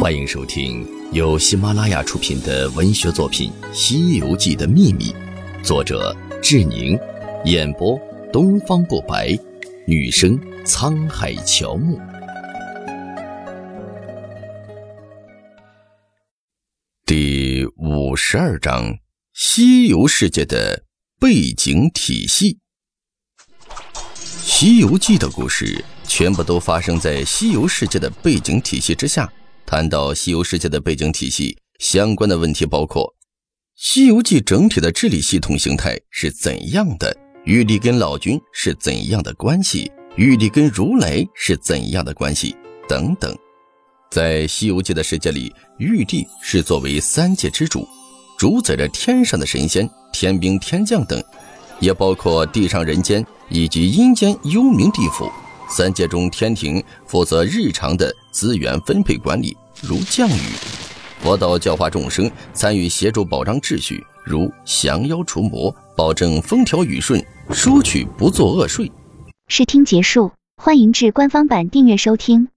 欢迎收听由喜马拉雅出品的文学作品《西游记的秘密》，作者志宁，演播东方不白，女生沧海乔木。第五十二章：西游世界的背景体系。《西游记》的故事全部都发生在西游世界的背景体系之下。谈到西游世界的背景体系，相关的问题包括：《西游记》整体的治理系统形态是怎样的？玉帝跟老君是怎样的关系？玉帝跟如来是怎样的关系？等等。在《西游记》的世界里，玉帝是作为三界之主，主宰着天上的神仙、天兵天将等。也包括地上人间以及阴间幽冥地府三界中，天庭负责日常的资源分配管理，如降雨；佛道教化众生，参与协助保障秩序，如降妖除魔，保证风调雨顺，收取不作恶税。试听结束，欢迎至官方版订阅收听。